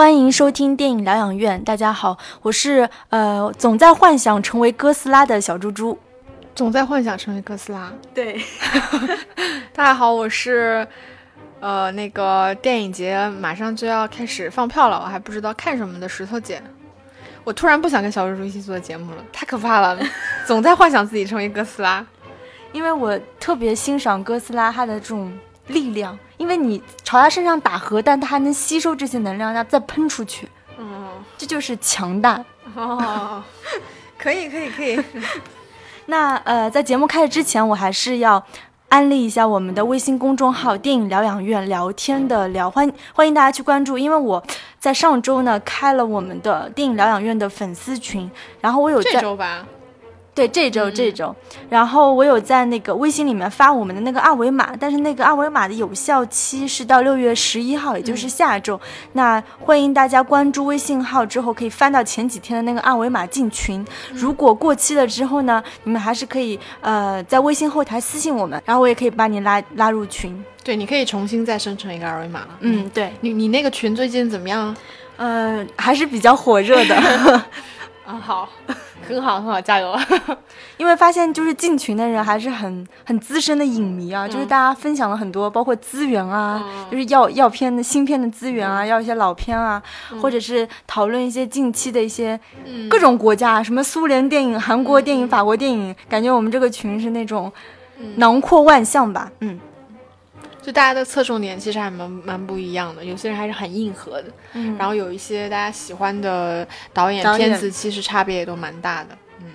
欢迎收听电影疗养院。大家好，我是呃总在幻想成为哥斯拉的小猪猪。总在幻想成为哥斯拉。对，大家好，我是呃那个电影节马上就要开始放票了，我还不知道看什么的石头姐。我突然不想跟小猪猪一起做节目了，太可怕了，总在幻想自己成为哥斯拉。因为我特别欣赏哥斯拉他的这种力量，因为你朝他身上打核弹，他还能吸收这些能量，然后再喷出去。嗯，这就是强大。哦，可以可以可以。那呃，在节目开始之前，我还是要安利一下我们的微信公众号“电影疗养院”，聊天的聊，欢欢迎大家去关注。因为我在上周呢开了我们的电影疗养院的粉丝群，然后我有在这周吧。对这周这周，然后我有在那个微信里面发我们的那个二维码，但是那个二维码的有效期是到六月十一号，也就是下周。那欢迎大家关注微信号之后，可以翻到前几天的那个二维码进群。如果过期了之后呢，你们还是可以呃在微信后台私信我们，然后我也可以把你拉拉入群。对，你可以重新再生成一个二维码了。嗯，对你你那个群最近怎么样？呃，还是比较火热的。啊，好。很好，很好，加油！因为发现就是进群的人还是很很资深的影迷啊，就是大家分享了很多，包括资源啊，就是要要片的新片的资源啊，要一些老片啊，或者是讨论一些近期的一些各种国家，什么苏联电影、韩国电影、法国电影，感觉我们这个群是那种囊括万象吧，嗯。就大家的侧重点其实还蛮蛮不一样的，有些人还是很硬核的，嗯，然后有一些大家喜欢的导演片子，其实差别也都蛮大的，嗯，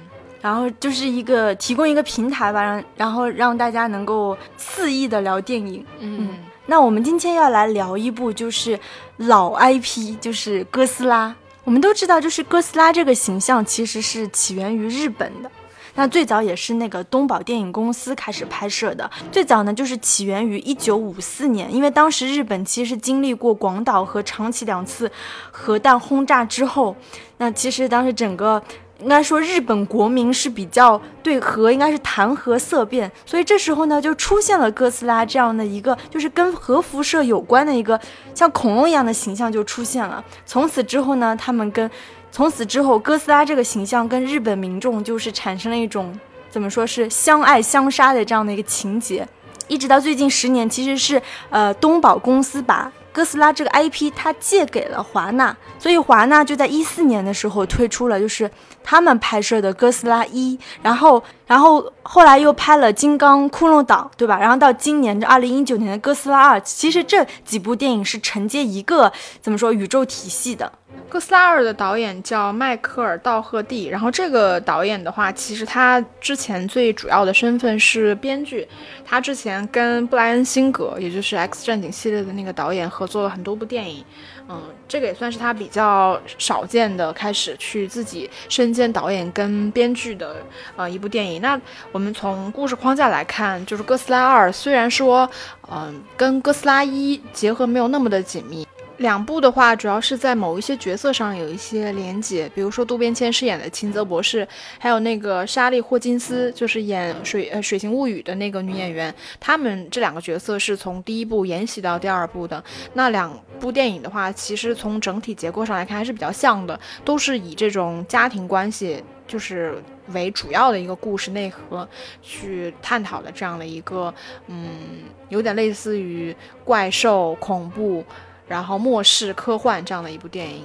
然后就是一个提供一个平台吧，让然后让大家能够肆意的聊电影，嗯，那我们今天要来聊一部就是老 IP，就是哥斯拉。我们都知道，就是哥斯拉这个形象其实是起源于日本的。那最早也是那个东宝电影公司开始拍摄的，最早呢就是起源于一九五四年，因为当时日本其实经历过广岛和长崎两次核弹轰炸之后，那其实当时整个应该说日本国民是比较对核应该是谈核色变，所以这时候呢就出现了哥斯拉这样的一个就是跟核辐射有关的一个像恐龙一样的形象就出现了，从此之后呢他们跟。从此之后，哥斯拉这个形象跟日本民众就是产生了一种怎么说是相爱相杀的这样的一个情节，一直到最近十年，其实是呃东宝公司把哥斯拉这个 IP 它借给了华纳，所以华纳就在一四年的时候推出了就是他们拍摄的哥斯拉一，然后然后后来又拍了金刚窟窿岛，对吧？然后到今年这二零一九年的哥斯拉二，其实这几部电影是承接一个怎么说宇宙体系的。哥斯拉二的导演叫迈克尔·道赫蒂，然后这个导演的话，其实他之前最主要的身份是编剧，他之前跟布莱恩·辛格，也就是《X 战警》系列的那个导演合作了很多部电影，嗯，这个也算是他比较少见的开始去自己身兼导演跟编剧的呃一部电影。那我们从故事框架来看，就是哥斯拉二虽然说，嗯，跟哥斯拉一结合没有那么的紧密。两部的话，主要是在某一些角色上有一些连结，比如说渡边谦饰演的秦泽博士，还有那个莎莉霍金斯，就是演水呃水形物语的那个女演员，他们这两个角色是从第一部沿袭到第二部的。那两部电影的话，其实从整体结构上来看还是比较像的，都是以这种家庭关系就是为主要的一个故事内核去探讨的这样的一个，嗯，有点类似于怪兽恐怖。然后末世科幻这样的一部电影，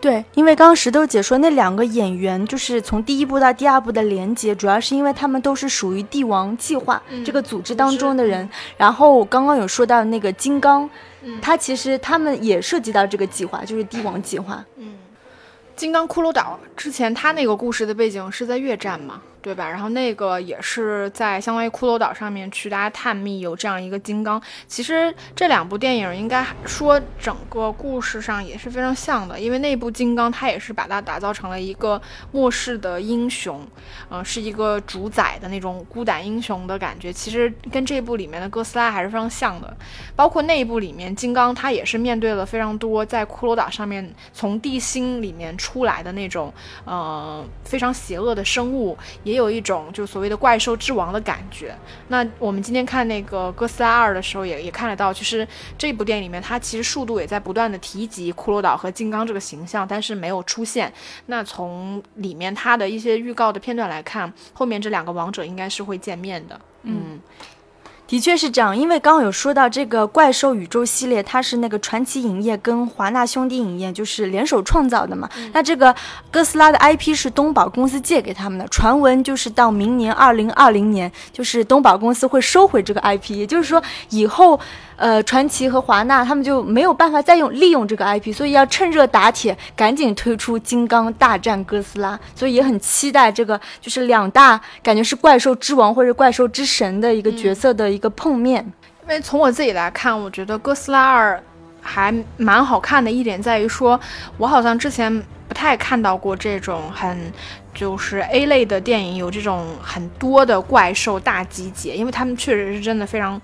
对，因为刚刚石头姐说那两个演员就是从第一部到第二部的连接，主要是因为他们都是属于帝王计划这个组织当中的人。然后我刚刚有说到那个金刚，他其实他们也涉及到这个计划，就是帝王计划。嗯，金刚骷髅岛之前他那个故事的背景是在越战嘛？对吧？然后那个也是在相当于骷髅岛上面去大家探秘，有这样一个金刚。其实这两部电影应该说整个故事上也是非常像的，因为那部金刚它也是把它打造成了一个末世的英雄，嗯，是一个主宰的那种孤胆英雄的感觉。其实跟这部里面的哥斯拉还是非常像的，包括那一部里面金刚它也是面对了非常多在骷髅岛上面从地心里面出来的那种呃非常邪恶的生物。也有一种就所谓的怪兽之王的感觉。那我们今天看那个哥斯拉二的时候，也也看得到，其实这部电影里面，它其实速度也在不断的提及骷髅岛和金刚这个形象，但是没有出现。那从里面它的一些预告的片段来看，后面这两个王者应该是会见面的。嗯。的确是这样，因为刚刚有说到这个怪兽宇宙系列，它是那个传奇影业跟华纳兄弟影业就是联手创造的嘛。那这个哥斯拉的 IP 是东宝公司借给他们的，传闻就是到明年二零二零年，就是东宝公司会收回这个 IP，也就是说以后。呃，传奇和华纳他们就没有办法再用利用这个 IP，所以要趁热打铁，赶紧推出《金刚大战哥斯拉》，所以也很期待这个就是两大感觉是怪兽之王或者怪兽之神的一个角色的一个碰面。因为从我自己来看，我觉得哥斯拉二还蛮好看的一点在于说，我好像之前不太看到过这种很就是 A 类的电影有这种很多的怪兽大集结，因为他们确实是真的非常。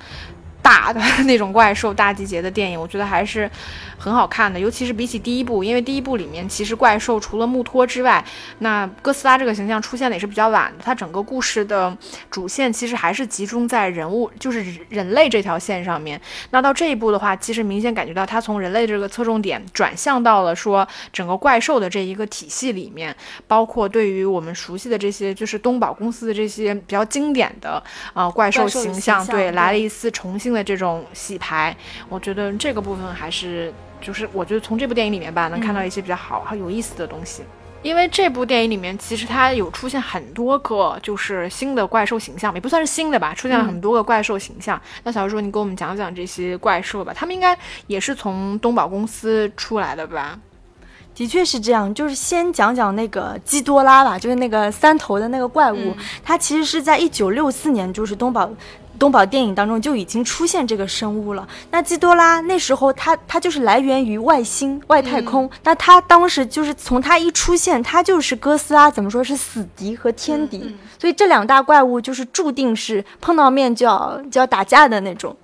大的那种怪兽大集结的电影，我觉得还是。很好看的，尤其是比起第一部，因为第一部里面其实怪兽除了穆托之外，那哥斯拉这个形象出现的也是比较晚的。它整个故事的主线其实还是集中在人物，就是人类这条线上面。那到这一步的话，其实明显感觉到它从人类这个侧重点转向到了说整个怪兽的这一个体系里面，包括对于我们熟悉的这些，就是东宝公司的这些比较经典的啊怪兽形象，对来了一次重新的这种洗牌。我觉得这个部分还是。就是我觉得从这部电影里面吧，能看到一些比较好、好有意思的东西。因为这部电影里面其实它有出现很多个就是新的怪兽形象，也不算是新的吧，出现了很多个怪兽形象。那小叔，你给我们讲讲这些怪兽吧，他们应该也是从东宝公司出来的吧？的确是这样，就是先讲讲那个基多拉吧，就是那个三头的那个怪物，它其实是在一九六四年，就是东宝。东宝电影当中就已经出现这个生物了。那基多拉那时候它它就是来源于外星外太空。那它当时就是从它一出现，它就是哥斯拉怎么说是死敌和天敌，所以这两大怪物就是注定是碰到面就要就要打架的那种。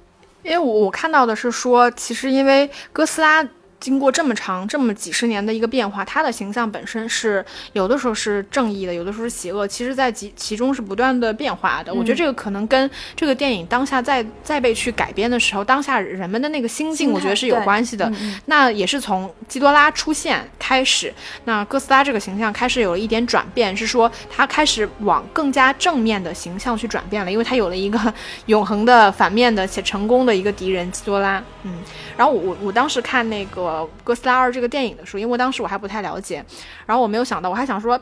因为我我看到的是说，其实因为哥斯拉。经过这么长、这么几十年的一个变化，他的形象本身是有的时候是正义的，有的时候是邪恶。其实，在其其中是不断的变化的。我觉得这个可能跟这个电影当下再再被去改编的时候，当下人们的那个心境，我觉得是有关系的。那也是从基多拉出现开始，那哥斯拉这个形象开始有了一点转变，是说他开始往更加正面的形象去转变了，因为他有了一个 永恒的反面的且成功的一个敌人基多拉。嗯，然后我我我当时看那个。呃，哥斯拉二这个电影的时候，因为当时我还不太了解，然后我没有想到，我还想说，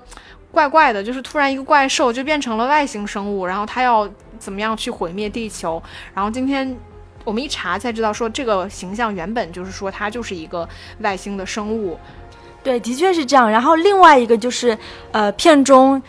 怪怪的，就是突然一个怪兽就变成了外星生物，然后它要怎么样去毁灭地球？然后今天我们一查才知道，说这个形象原本就是说它就是一个外星的生物。对，的确是这样。然后另外一个就是，呃，片中。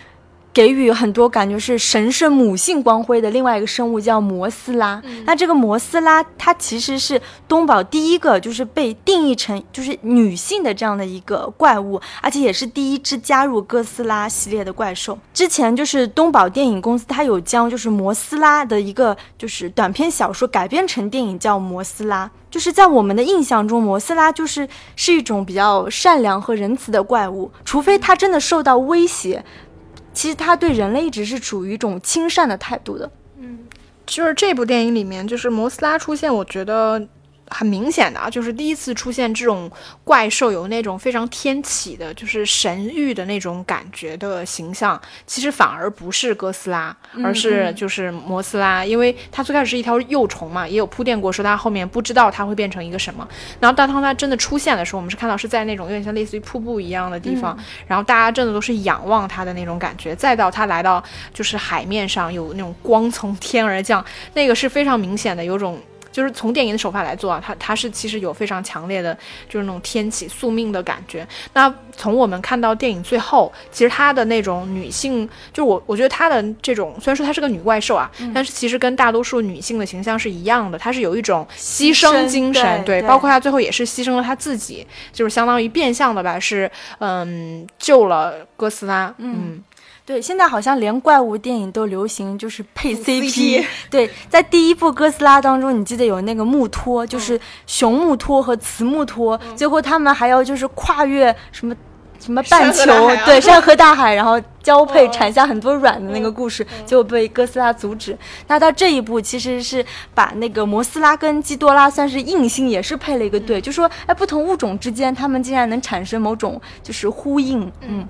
给予很多感觉是神圣母性光辉的另外一个生物叫摩斯拉。那这个摩斯拉，它其实是东宝第一个就是被定义成就是女性的这样的一个怪物，而且也是第一只加入哥斯拉系列的怪兽。之前就是东宝电影公司，它有将就是摩斯拉的一个就是短篇小说改编成电影，叫摩斯拉。就是在我们的印象中，摩斯拉就是是一种比较善良和仁慈的怪物，除非它真的受到威胁。其实他对人类一直是处于一种亲善的态度的。嗯，就是这部电影里面，就是摩斯拉出现，我觉得。很明显的啊，就是第一次出现这种怪兽，有那种非常天启的，就是神域的那种感觉的形象。其实反而不是哥斯拉，而是就是摩斯拉，因为它最开始是一条幼虫嘛，也有铺垫过说它后面不知道它会变成一个什么。然后当它真的出现的时候，我们是看到是在那种有点像类似于瀑布一样的地方，然后大家真的都是仰望它的那种感觉。再到它来到就是海面上，有那种光从天而降，那个是非常明显的，有种。就是从电影的手法来做啊，它它是其实有非常强烈的，就是那种天启宿命的感觉。那从我们看到电影最后，其实它的那种女性，就我我觉得她的这种，虽然说她是个女怪兽啊，但是其实跟大多数女性的形象是一样的，她是有一种牺牲精神，对，包括她最后也是牺牲了她自己，就是相当于变相的吧，是嗯救了哥斯拉，嗯。对，现在好像连怪物电影都流行，就是配 CP。对，在第一部哥斯拉当中，你记得有那个木托，就是雄木托和雌木托，最后他们还要就是跨越什么什么半球对山河大海，然后交配产下很多卵的那个故事，就被哥斯拉阻止。那到这一步，其实是把那个摩斯拉跟基多拉算是硬性也是配了一个对，就说哎，不同物种之间，它们竟然能产生某种就是呼应。嗯，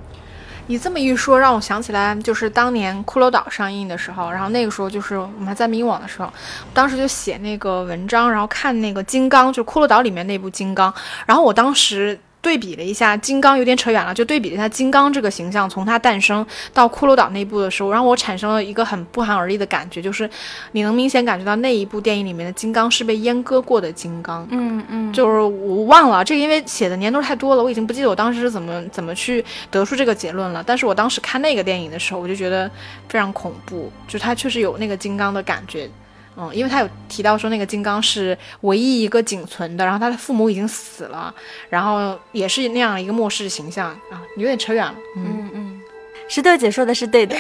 你这么一说，让我想起来，就是当年《骷髅岛》上映的时候，然后那个时候就是我们还在迷惘的时候，当时就写那个文章，然后看那个金刚，就是《骷髅岛》里面那部金刚，然后我当时。对比了一下金刚，有点扯远了。就对比了一下金刚这个形象，从它诞生到骷髅岛那部的时候，让我产生了一个很不寒而栗的感觉，就是你能明显感觉到那一部电影里面的金刚是被阉割过的金刚。嗯嗯，就是我忘了这个，因为写的年头太多了，我已经不记得我当时是怎么怎么去得出这个结论了。但是我当时看那个电影的时候，我就觉得非常恐怖，就它确实有那个金刚的感觉。嗯，因为他有提到说那个金刚是唯一一个仅存的，然后他的父母已经死了，然后也是那样一个末世形象啊，有点扯远了。嗯嗯，石头姐说的是对的，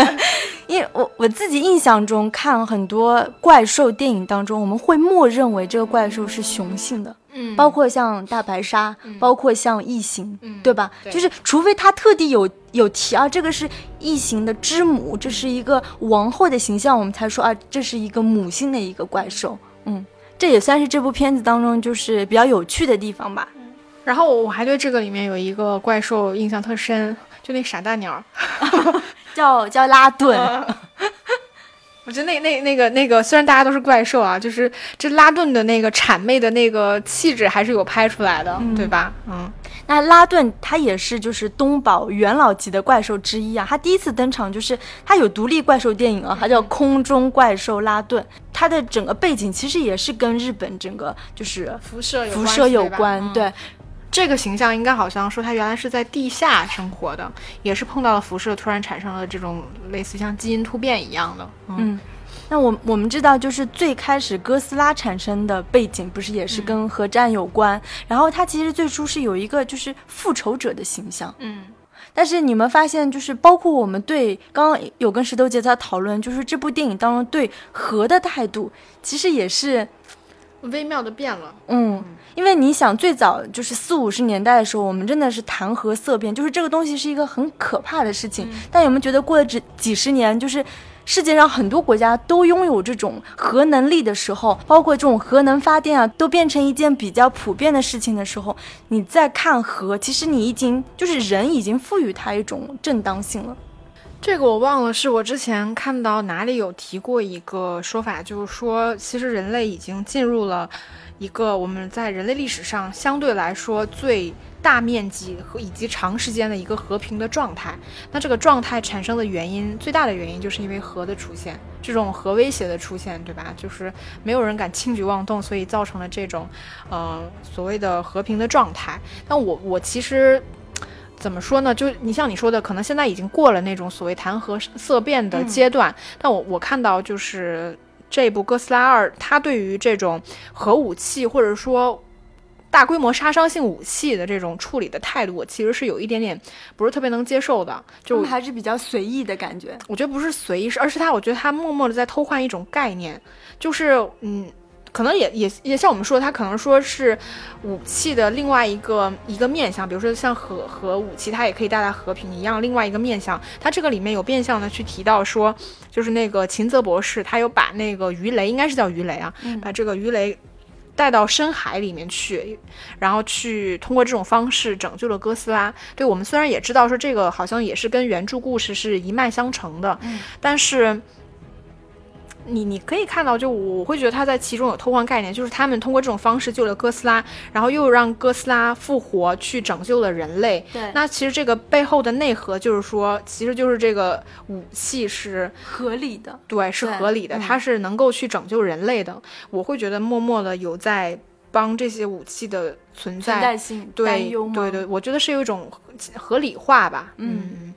因为我我自己印象中看很多怪兽电影当中，我们会默认为这个怪兽是雄性的。嗯，包括像大白鲨，包括像异形，对吧？就是除非他特地有有提啊，这个是异形的之母，这是一个王后的形象，我们才说啊，这是一个母性的一个怪兽。嗯，这也算是这部片子当中就是比较有趣的地方吧。然后我还对这个里面有一个怪兽印象特深，就那傻大鸟，叫叫拉顿。我觉得那那那个那个，虽然大家都是怪兽啊，就是这拉顿的那个谄媚的那个气质还是有拍出来的，对吧？嗯，那拉顿他也是就是东宝元老级的怪兽之一啊。他第一次登场就是他有独立怪兽电影啊，他叫《空中怪兽拉顿》，他的整个背景其实也是跟日本整个就是辐射辐射有关，对。这个形象应该好像说他原来是在地下生活的，也是碰到了辐射，突然产生了这种类似像基因突变一样的。嗯，那我我们知道，就是最开始哥斯拉产生的背景不是也是跟核战有关？然后它其实最初是有一个就是复仇者的形象。嗯，但是你们发现，就是包括我们对刚刚有跟石头姐在讨论，就是这部电影当中对核的态度，其实也是。微妙的变了，嗯，因为你想，最早就是四五十年代的时候，我们真的是谈核色变，就是这个东西是一个很可怕的事情。但有没有觉得过了这几十年，就是世界上很多国家都拥有这种核能力的时候，包括这种核能发电啊，都变成一件比较普遍的事情的时候，你再看核，其实你已经就是人已经赋予它一种正当性了。这个我忘了，是我之前看到哪里有提过一个说法，就是说，其实人类已经进入了一个我们在人类历史上相对来说最大面积和以及长时间的一个和平的状态。那这个状态产生的原因，最大的原因就是因为核的出现，这种核威胁的出现，对吧？就是没有人敢轻举妄动，所以造成了这种，呃，所谓的和平的状态。那我我其实。怎么说呢？就你像你说的，可能现在已经过了那种所谓谈核色变的阶段。但我我看到就是这部《哥斯拉二》，它对于这种核武器或者说大规模杀伤性武器的这种处理的态度，我其实是有一点点不是特别能接受的。就还是比较随意的感觉。我觉得不是随意，是而是他，我觉得他默默的在偷换一种概念，就是嗯。可能也也也像我们说，它可能说是武器的另外一个一个面向，比如说像核核武器，它也可以带来和平一样。另外一个面向，它这个里面有变相的去提到说，就是那个秦泽博士，他有把那个鱼雷，应该是叫鱼雷啊，把这个鱼雷带到深海里面去，然后去通过这种方式拯救了哥斯拉。对我们虽然也知道说这个好像也是跟原著故事是一脉相承的，但是。你你可以看到，就我会觉得他在其中有偷换概念，就是他们通过这种方式救了哥斯拉，然后又让哥斯拉复活，去拯救了人类。对，那其实这个背后的内核就是说，其实就是这个武器是合理的，对，是合理的，它是能够去拯救人类的。我会觉得默默的有在帮这些武器的存在性对对对，我觉得是有一种合理化吧。嗯，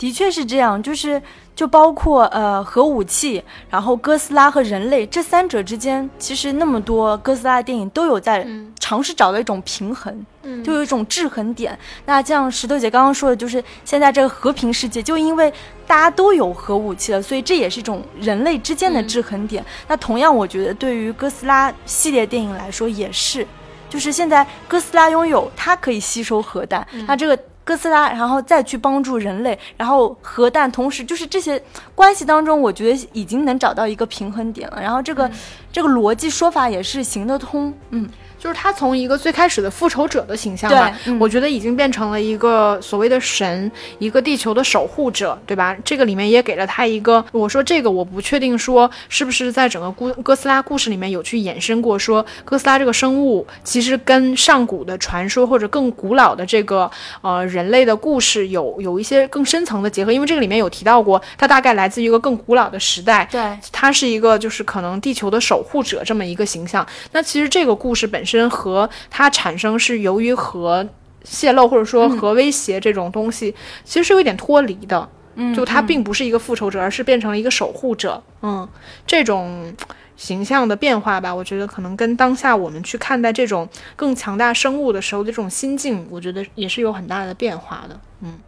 的确是这样，就是。就包括呃核武器，然后哥斯拉和人类这三者之间，其实那么多哥斯拉电影都有在尝试找到一种平衡，就有一种制衡点。那像石头姐刚刚说的，就是现在这个和平世界，就因为大家都有核武器了，所以这也是一种人类之间的制衡点。那同样，我觉得对于哥斯拉系列电影来说也是，就是现在哥斯拉拥有它可以吸收核弹，那这个。哥斯拉，然后再去帮助人类，然后核弹，同时就是这些关系当中，我觉得已经能找到一个平衡点了。然后这个这个逻辑说法也是行得通，嗯。就是他从一个最开始的复仇者的形象吧，我觉得已经变成了一个所谓的神，一个地球的守护者，对吧？这个里面也给了他一个，我说这个我不确定说是不是在整个故哥斯拉故事里面有去延伸过，说哥斯拉这个生物其实跟上古的传说或者更古老的这个呃人类的故事有有一些更深层的结合，因为这个里面有提到过，它大概来自于一个更古老的时代，对，它是一个就是可能地球的守护者这么一个形象。那其实这个故事本身。身核它产生是由于核泄漏或者说核威胁这种东西，其实是有一点脱离的。嗯，就它并不是一个复仇者，而是变成了一个守护者。嗯，这种形象的变化吧，我觉得可能跟当下我们去看待这种更强大生物的时候的这种心境，我觉得也是有很大的变化的。嗯，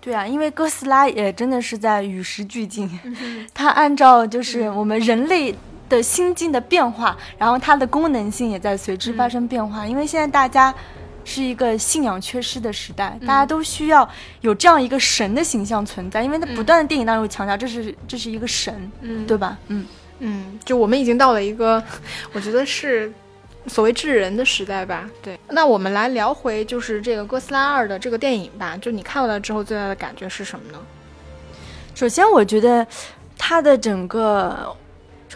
对啊，因为哥斯拉也真的是在与时俱进，它按照就是我们人类。的心境的变化，然后它的功能性也在随之发生变化。因为现在大家是一个信仰缺失的时代，大家都需要有这样一个神的形象存在。因为它不断的电影当中强调这是这是一个神，嗯，对吧？嗯嗯，就我们已经到了一个，我觉得是所谓智人的时代吧。对，那我们来聊回就是这个哥斯拉二的这个电影吧。就你看完了之后最大的感觉是什么呢？首先，我觉得它的整个。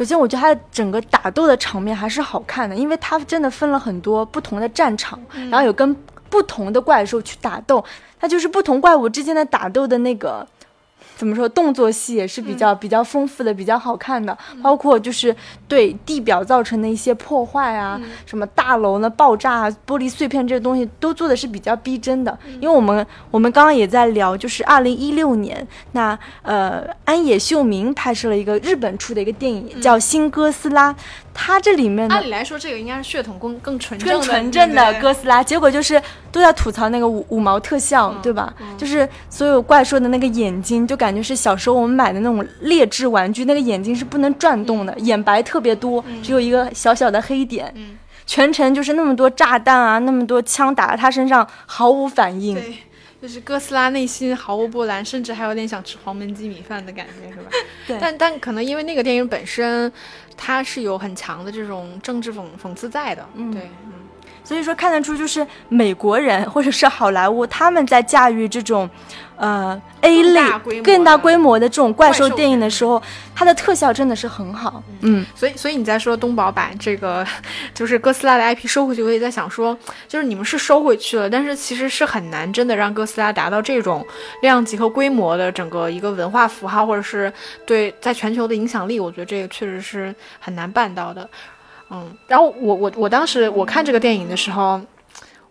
首先，我觉得它的整个打斗的场面还是好看的，因为它真的分了很多不同的战场，然后有跟不同的怪兽去打斗，它就是不同怪物之间的打斗的那个。怎么说？动作戏也是比较比较丰富的，比较好看的。包括就是对地表造成的一些破坏啊，什么大楼呢爆炸、啊、玻璃碎片这些东西，都做的是比较逼真的。因为我们我们刚刚也在聊，就是二零一六年，那呃安野秀明拍摄了一个日本出的一个电影，叫《新哥斯拉》。它这里面按理来说，这个应该是血统更更纯更纯正的哥斯拉，结果就是都在吐槽那个五五毛特效，对吧？就是所有怪兽的那个眼睛，就感觉是小时候我们买的那种劣质玩具，那个眼睛是不能转动的，眼白特别多，只有一个小小的黑点，全程就是那么多炸弹啊，那么多枪打在他身上毫无反应。对，就是哥斯拉内心毫无波澜，甚至还有点想吃黄焖鸡米饭的感觉，是吧？对。但但可能因为那个电影本身。它是有很强的这种政治讽讽刺在的，嗯，对，嗯，所以说看得出就是美国人或者是好莱坞他们在驾驭这种，呃，A 类更大规模的这种怪兽电影的时候，它的特效真的是很好，嗯，所以所以你在说东宝把这个就是哥斯拉的 IP 收回去，我也在想说，就是你们是收回去了，但是其实是很难真的让哥斯拉达到这种量级和规模的整个一个文化符号，或者是对在全球的影响力，我觉得这个确实是。很难办到的，嗯，然后我我我当时我看这个电影的时候，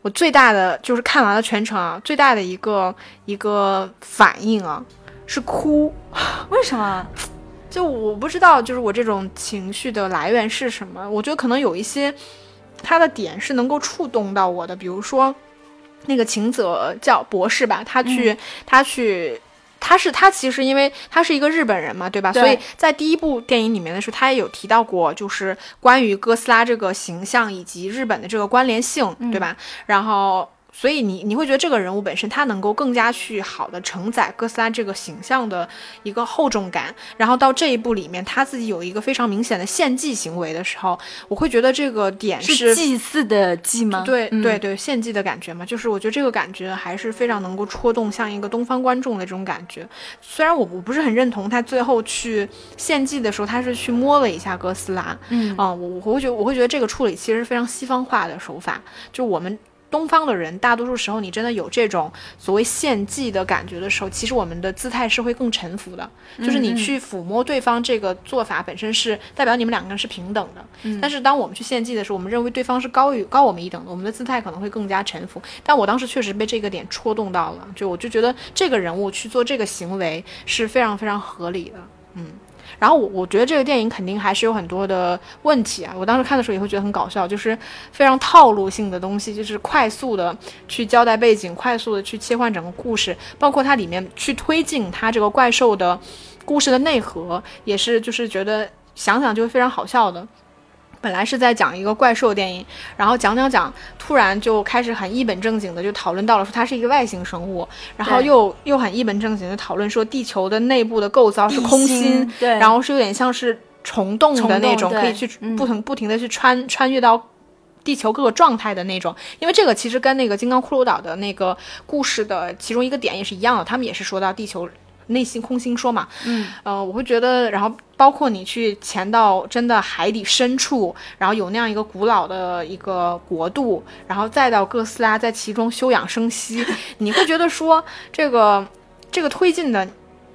我最大的就是看完了全程啊，最大的一个一个反应啊是哭，为什么？就我不知道，就是我这种情绪的来源是什么？我觉得可能有一些他的点是能够触动到我的，比如说那个秦泽叫博士吧，他去他去。他是他其实因为他是一个日本人嘛，对吧？所以在第一部电影里面的时候，他也有提到过，就是关于哥斯拉这个形象以及日本的这个关联性，对吧？然后。所以你你会觉得这个人物本身他能够更加去好的承载哥斯拉这个形象的一个厚重感，然后到这一部里面他自己有一个非常明显的献祭行为的时候，我会觉得这个点是祭祀的祭吗？对对对，献祭的感觉嘛，就是我觉得这个感觉还是非常能够戳动像一个东方观众的这种感觉。虽然我我不是很认同他最后去献祭的时候，他是去摸了一下哥斯拉，嗯啊，我我会觉得我会觉得这个处理其实是非常西方化的手法，就我们。东方的人，大多数时候你真的有这种所谓献祭的感觉的时候，其实我们的姿态是会更臣服的。就是你去抚摸对方这个做法本身是代表你们两个人是平等的。但是当我们去献祭的时候，我们认为对方是高于高我们一等的，我们的姿态可能会更加臣服。但我当时确实被这个点戳动到了，就我就觉得这个人物去做这个行为是非常非常合理的。嗯。然后我我觉得这个电影肯定还是有很多的问题啊！我当时看的时候也会觉得很搞笑，就是非常套路性的东西，就是快速的去交代背景，快速的去切换整个故事，包括它里面去推进它这个怪兽的故事的内核，也是就是觉得想想就会非常好笑的。本来是在讲一个怪兽电影，然后讲讲讲，突然就开始很一本正经的就讨论到了说它是一个外星生物，然后又又很一本正经的讨论说地球的内部的构造是空心，对，然后是有点像是虫洞的那种，可以去不停不停的去穿穿越到地球各个状态的那种。因为这个其实跟那个金刚骷髅岛的那个故事的其中一个点也是一样的，他们也是说到地球。内心空心说嘛，嗯，呃，我会觉得，然后包括你去潜到真的海底深处，然后有那样一个古老的一个国度，然后再到哥斯拉在其中休养生息，你会觉得说这个这个推进的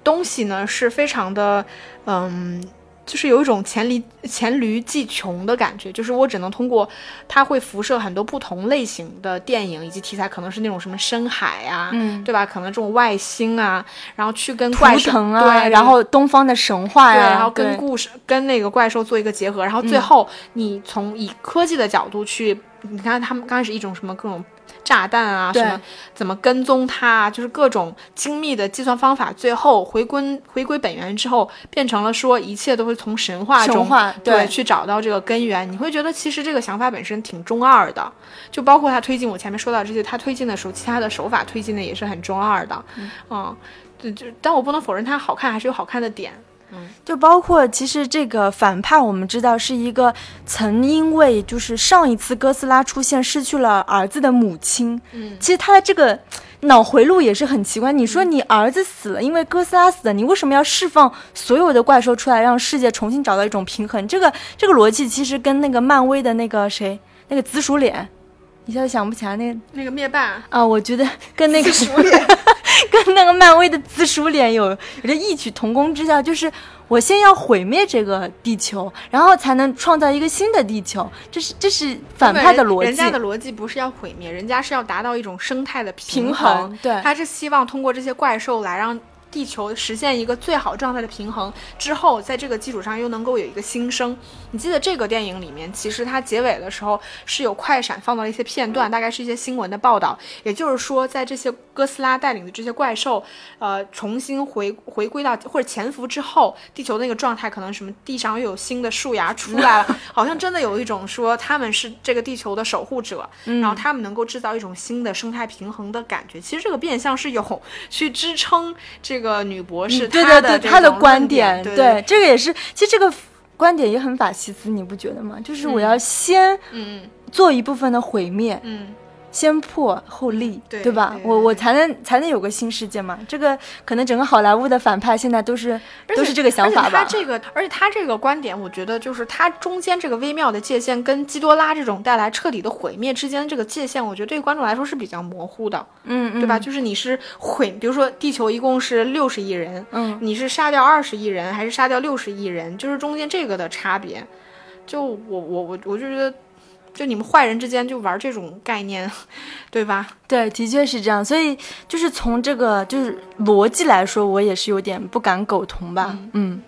东西呢是非常的，嗯。就是有一种黔驴黔驴技穷的感觉，就是我只能通过它会辐射很多不同类型的电影以及题材，可能是那种什么深海啊，嗯，对吧？可能这种外星啊，然后去跟怪兽啊，然后东方的神话呀，然后跟故事跟那个怪兽做一个结合，然后最后你从以科技的角度去，你看他们刚开始一种什么各种。炸弹啊，什么怎么跟踪它，就是各种精密的计算方法，最后回归回归本源之后，变成了说一切都会从神话中对去找到这个根源。你会觉得其实这个想法本身挺中二的，就包括他推进我前面说到这些，他推进的时候，其他的手法推进的也是很中二的，嗯，就就但我不能否认它好看，还是有好看的点。就包括其实这个反派，我们知道是一个曾因为就是上一次哥斯拉出现失去了儿子的母亲。嗯，其实他的这个脑回路也是很奇怪。你说你儿子死了，因为哥斯拉死了，你为什么要释放所有的怪兽出来，让世界重新找到一种平衡？这个这个逻辑其实跟那个漫威的那个谁，那个紫薯脸，一下子想不起来那个那个灭霸啊，我觉得跟那个。跟那个漫威的紫薯脸有有着异曲同工之效，就是我先要毁灭这个地球，然后才能创造一个新的地球，这是这是反派的逻辑。人家的逻辑不是要毁灭，人家是要达到一种生态的平衡。对，他是希望通过这些怪兽来让。地球实现一个最好状态的平衡之后，在这个基础上又能够有一个新生。你记得这个电影里面，其实它结尾的时候是有快闪放到了一些片段，大概是一些新闻的报道。也就是说，在这些哥斯拉带领的这些怪兽，呃，重新回回归到或者潜伏之后，地球那个状态可能什么地上又有新的树芽出来了，好像真的有一种说他们是这个地球的守护者，然后他们能够制造一种新的生态平衡的感觉。其实这个变相是有去支撑这个。个女博士，对对对，她的观点，对这个也是，其实这个观点也很法西斯，你不觉得吗？就是我要先嗯做一部分的毁灭，嗯。先破后立，对吧？我我才能才能有个新世界嘛。这个可能整个好莱坞的反派现在都是都是这个想法吧。他这个，而且他这个观点，我觉得就是他中间这个微妙的界限，跟基多拉这种带来彻底的毁灭之间这个界限，我觉得对于观众来说是比较模糊的。嗯，对吧？就是你是毁，比如说地球一共是六十亿人，嗯，你是杀掉二十亿人，还是杀掉六十亿人？就是中间这个的差别。就我我我我就觉得。就你们坏人之间就玩这种概念，对吧？对，的确是这样。所以就是从这个就是逻辑来说，我也是有点不敢苟同吧。嗯。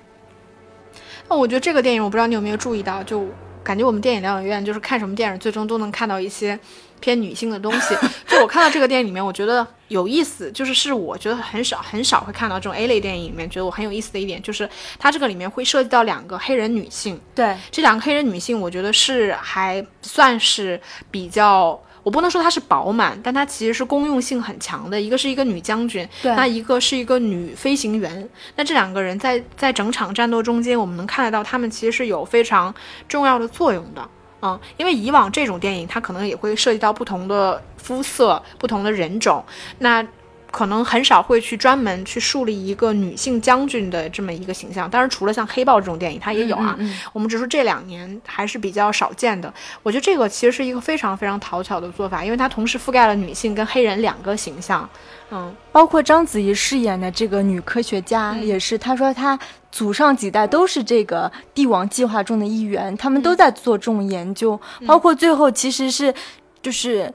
那我觉得这个电影，我不知道你有没有注意到，就感觉我们电影疗养院就是看什么电影，最终都能看到一些。偏女性的东西，就我看到这个电影里面，我觉得有意思，就是是我觉得很少很少会看到这种 A 类电影里面，觉得我很有意思的一点，就是它这个里面会涉及到两个黑人女性。对，这两个黑人女性，我觉得是还算是比较，我不能说她是饱满，但她其实是公用性很强的。一个是一个女将军，那一个是一个女飞行员。那这两个人在在整场战斗中间，我们能看得到他们其实是有非常重要的作用的。因为以往这种电影，它可能也会涉及到不同的肤色、不同的人种，那可能很少会去专门去树立一个女性将军的这么一个形象。当然，除了像《黑豹》这种电影，它也有啊。我们只是这两年还是比较少见的。我觉得这个其实是一个非常非常讨巧的做法，因为它同时覆盖了女性跟黑人两个形象。嗯，包括章子怡饰演的这个女科学家也是，她说她祖上几代都是这个帝王计划中的一员，他们都在做这种研究，包括最后其实是就是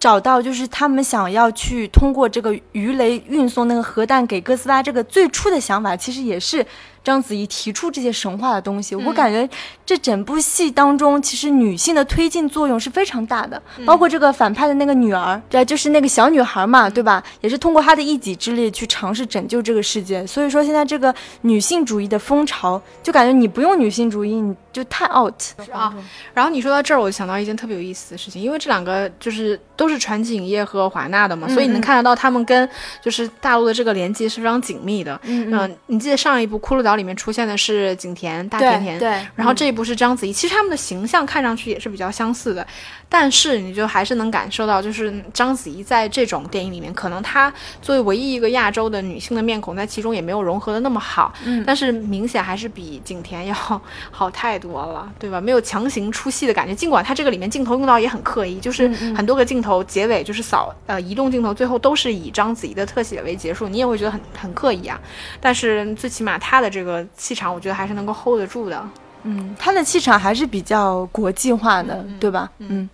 找到就是他们想要去通过这个鱼雷运送那个核弹给哥斯拉，这个最初的想法其实也是。章子怡提出这些神话的东西，我感觉这整部戏当中，其实女性的推进作用是非常大的。包括这个反派的那个女儿，对，就是那个小女孩嘛，对吧？也是通过她的一己之力去尝试拯救这个世界。所以说，现在这个女性主义的风潮，就感觉你不用女性主义，你就太 out 啊。然后你说到这儿，我就想到一件特别有意思的事情，因为这两个就是都是传奇影业和华纳的嘛，所以你能看得到他们跟就是大陆的这个连接是非常紧密的。嗯，你记得上一部《骷髅岛》里面出现的是景甜大甜甜，对，然后这一部是章子怡，其实他们的形象看上去也是比较相似的。但是你就还是能感受到，就是章子怡在这种电影里面，可能她作为唯一一个亚洲的女性的面孔，在其中也没有融合的那么好。嗯，但是明显还是比景甜要 好太多了，对吧？没有强行出戏的感觉。尽管它这个里面镜头用到也很刻意，就是很多个镜头结尾就是扫呃移动镜头，最后都是以章子怡的特写为结束，你也会觉得很很刻意啊。但是最起码她的这个气场，我觉得还是能够 hold 得住的。嗯，她的气场还是比较国际化的，对吧？嗯。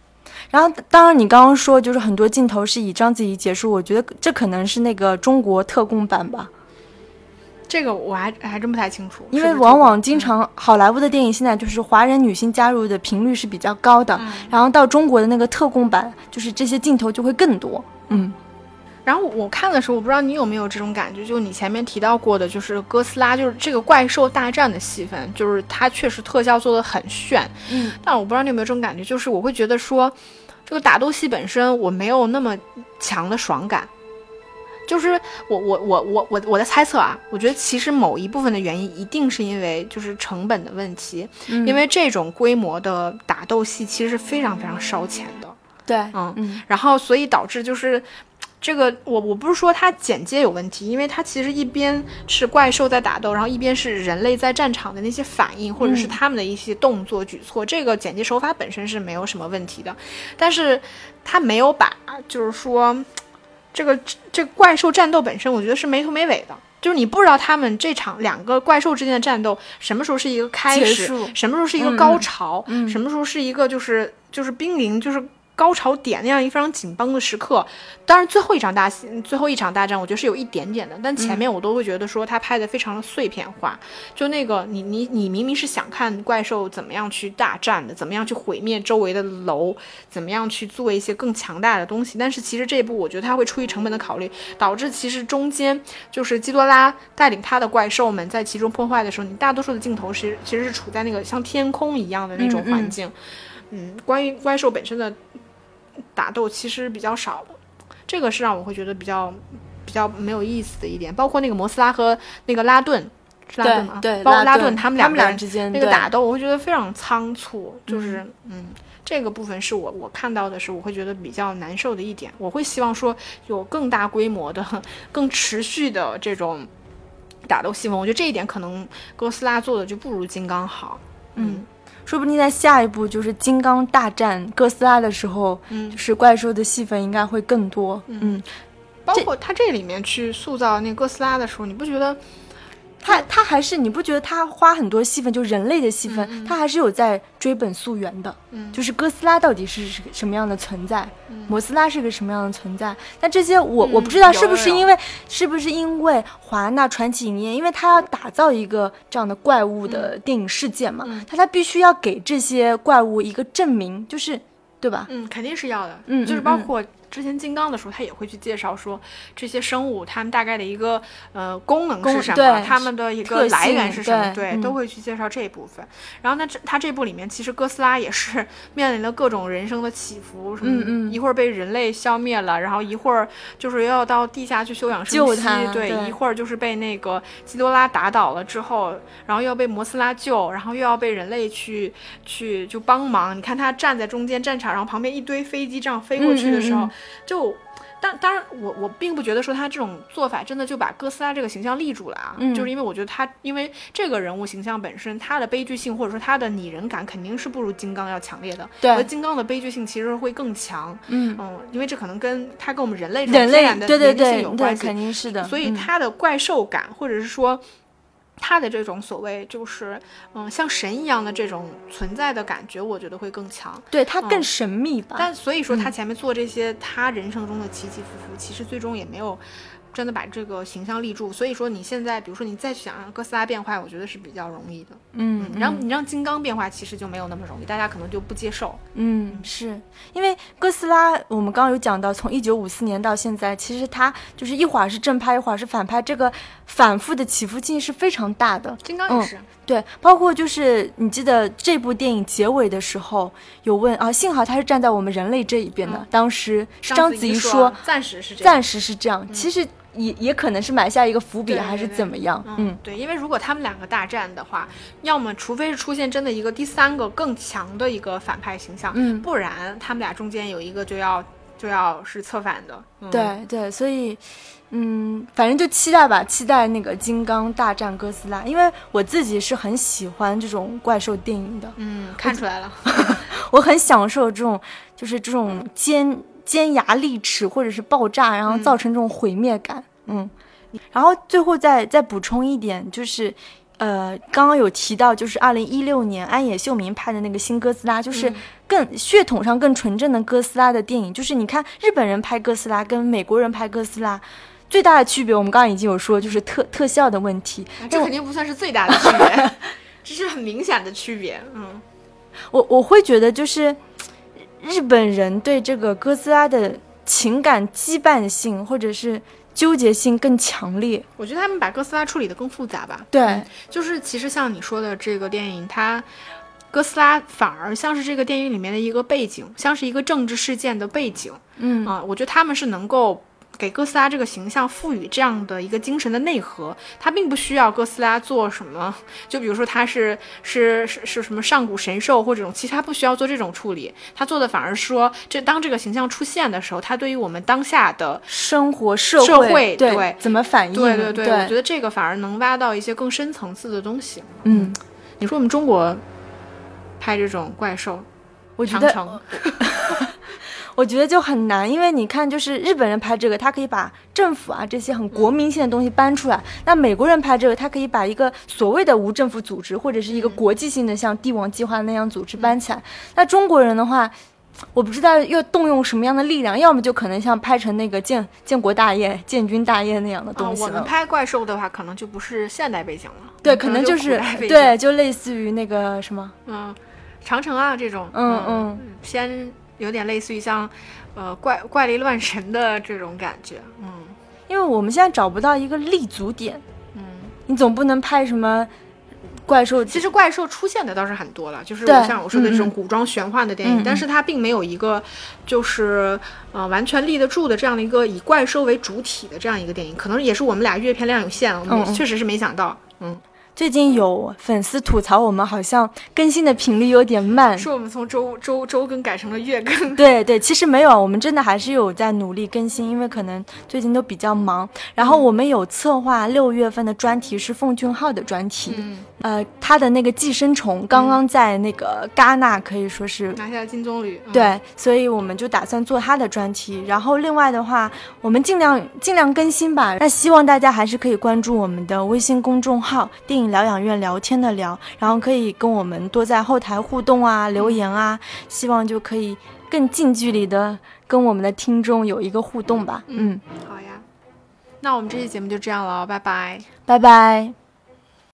然后，当然，你刚刚说就是很多镜头是以章子怡结束，我觉得这可能是那个中国特供版吧。这个我还还真不太清楚，因为往往经常好莱坞的电影现在就是华人女性加入的频率是比较高的，然后到中国的那个特供版，就是这些镜头就会更多。嗯。然后我看的时候，我不知道你有没有这种感觉，就你前面提到过的，就是哥斯拉，就是这个怪兽大战的戏份，就是它确实特效做的很炫，嗯，但我不知道你有没有这种感觉，就是我会觉得说，这个打斗戏本身我没有那么强的爽感，就是我我我我我我的猜测啊，我觉得其实某一部分的原因一定是因为就是成本的问题，因为这种规模的打斗戏其实是非常非常烧钱的，对，嗯嗯，然后所以导致就是。这个我我不是说它剪接有问题，因为它其实一边是怪兽在打斗，然后一边是人类在战场的那些反应，或者是他们的一些动作举措，这个剪辑手法本身是没有什么问题的。但是它没有把，就是说这个这怪兽战斗本身，我觉得是没头没尾的，就是你不知道他们这场两个怪兽之间的战斗什么时候是一个开始，什么时候是一个高潮，什么时候是一个就是就是濒临就是。高潮点那样一非常紧绷的时刻，当然最后一场大戏，最后一场大战，我觉得是有一点点的，但前面我都会觉得说他拍的非常的碎片化，就那个你你你明明是想看怪兽怎么样去大战的，怎么样去毁灭周围的楼，怎么样去做一些更强大的东西，但是其实这一部我觉得他会出于成本的考虑，导致其实中间就是基多拉带领他的怪兽们在其中破坏的时候，你大多数的镜头其实其实是处在那个像天空一样的那种环境，嗯，关于怪兽本身的。打斗其实比较少的，这个是让我会觉得比较比较没有意思的一点。包括那个摩斯拉和那个拉顿，是拉顿吗？对，包括拉顿他们两个人之间那个打斗，我会觉得非常仓促。就是嗯，这个部分是我我看到的是我会觉得比较难受的一点。我会希望说有更大规模的、更持续的这种打斗戏份。我觉得这一点可能哥斯拉做的就不如金刚好。嗯。说不定在下一部就是金刚大战哥斯拉的时候，嗯，就是怪兽的戏份应该会更多，嗯，包括他这里面去塑造那哥斯拉的时候，你不觉得？他他还是你不觉得他花很多戏份，就人类的戏份，他还是有在追本溯源的。嗯，就是哥斯拉到底是什么样的存在，摩斯拉是个什么样的存在？那这些我我不知道是不是因为是不是因为华纳传奇影业，因为他要打造一个这样的怪物的电影事件嘛，他他必须要给这些怪物一个证明，就是对吧？嗯，肯定是要的。嗯，就是包括。之前金刚的时候，他也会去介绍说这些生物它们大概的一个呃功能是什么，它们的一个来源是什么，对，都会去介绍这一部分。然后那，这他这部里面其实哥斯拉也是面临了各种人生的起伏，什么一会儿被人类消灭了，然后一会儿就是又要到地下去休养生息，对，一会儿就是被那个基多拉打倒了之后，然后又要被摩斯拉救，然后又要被人类去去就帮忙。你看他站在中间战场，然后旁边一堆飞机这样飞过去的时候。就，当当然，我我并不觉得说他这种做法真的就把哥斯拉这个形象立住了啊，就是因为我觉得他，因为这个人物形象本身，他的悲剧性或者说他的拟人感肯定是不如金刚要强烈的，对，金刚的悲剧性其实会更强，嗯。嗯，因为这可能跟他跟我们人类人类的对对对有关系，肯定是的，所以他的怪兽感或者是说。他的这种所谓就是，嗯，像神一样的这种存在的感觉，我觉得会更强，对他更神秘吧。但所以说他前面做这些他人生中的起起伏伏，其实最终也没有真的把这个形象立住。所以说你现在，比如说你再去想让哥斯拉变坏，我觉得是比较容易的。嗯，然后你让金刚变坏，其实就没有那么容易，大家可能就不接受。嗯，是因为哥斯拉，我们刚刚有讲到，从一九五四年到现在，其实它就是一会儿是正拍，一会儿是反拍，这个反复的起伏性是非常大的。金刚也是。对，包括就是你记得这部电影结尾的时候有问啊，幸好他是站在我们人类这一边的。当时章子怡说，暂时是这样，暂时是这样，其实也也可能是埋下一个伏笔，还是怎么样？嗯，对，因为如果他们两个大战的话，要么除非是出现真的一个第三个更强的一个反派形象，嗯，不然他们俩中间有一个就要就要是策反的。对对，所以。嗯，反正就期待吧，期待那个金刚大战哥斯拉，因为我自己是很喜欢这种怪兽电影的。嗯，看出来了，我很享受这种，就是这种尖尖牙利齿或者是爆炸，然后造成这种毁灭感。嗯，然后最后再再补充一点，就是。呃，刚刚有提到，就是二零一六年安野秀明拍的那个新哥斯拉，就是更血统上更纯正的哥斯拉的电影。就是你看日本人拍哥斯拉跟美国人拍哥斯拉最大的区别，我们刚刚已经有说，就是特特效的问题。这肯定不算是最大的区别，这是很明显的区别。嗯，我我会觉得就是日本人对这个哥斯拉的情感羁绊性，或者是。纠结性更强烈，我觉得他们把哥斯拉处理的更复杂吧。对，就是其实像你说的这个电影，它哥斯拉反而像是这个电影里面的一个背景，像是一个政治事件的背景。嗯啊，我觉得他们是能够。给哥斯拉这个形象赋予这样的一个精神的内核，它并不需要哥斯拉做什么，就比如说他是是是是什么上古神兽或者这种，其实他不需要做这种处理，他做的反而说，这当这个形象出现的时候，他对于我们当下的生活社会对怎么反应，对对对，我觉得这个反而能挖到一些更深层次的东西。嗯，你说我们中国拍这种怪兽，我觉得。我觉得就很难，因为你看，就是日本人拍这个，他可以把政府啊这些很国民性的东西搬出来；那美国人拍这个，他可以把一个所谓的无政府组织或者是一个国际性的像帝王计划那样组织搬起来。那中国人的话，我不知道要动用什么样的力量，要么就可能像拍成那个建建国大业、建军大业那样的东西我们拍怪兽的话，可能就不是现代背景了，对，可能就是对，就类似于那个什么，嗯，长城啊这种，嗯嗯，先。有点类似于像，呃，怪怪力乱神的这种感觉，嗯，因为我们现在找不到一个立足点，嗯，你总不能拍什么怪兽，其实怪兽出现的倒是很多了，就是像我说的这种古装玄幻的电影，但是它并没有一个就是呃完全立得住的这样的一个以怪兽为主体的这样一个电影，可能也是我们俩阅片量有限，我们确实是没想到，嗯。最近有粉丝吐槽我们好像更新的频率有点慢，是我们从周周周更改成了月更。对对，其实没有，我们真的还是有在努力更新，因为可能最近都比较忙。然后我们有策划六月份的专题是奉俊昊的专题。呃，他的那个寄生虫刚刚在那个戛纳可以说是拿下金棕榈，对，所以我们就打算做他的专题。然后另外的话，我们尽量尽量更新吧。那希望大家还是可以关注我们的微信公众号“电影疗养院”，聊天的聊，然后可以跟我们多在后台互动啊，留言啊，希望就可以更近距离的跟我们的听众有一个互动吧。嗯，好呀，那我们这期节目就这样了，拜拜，拜拜。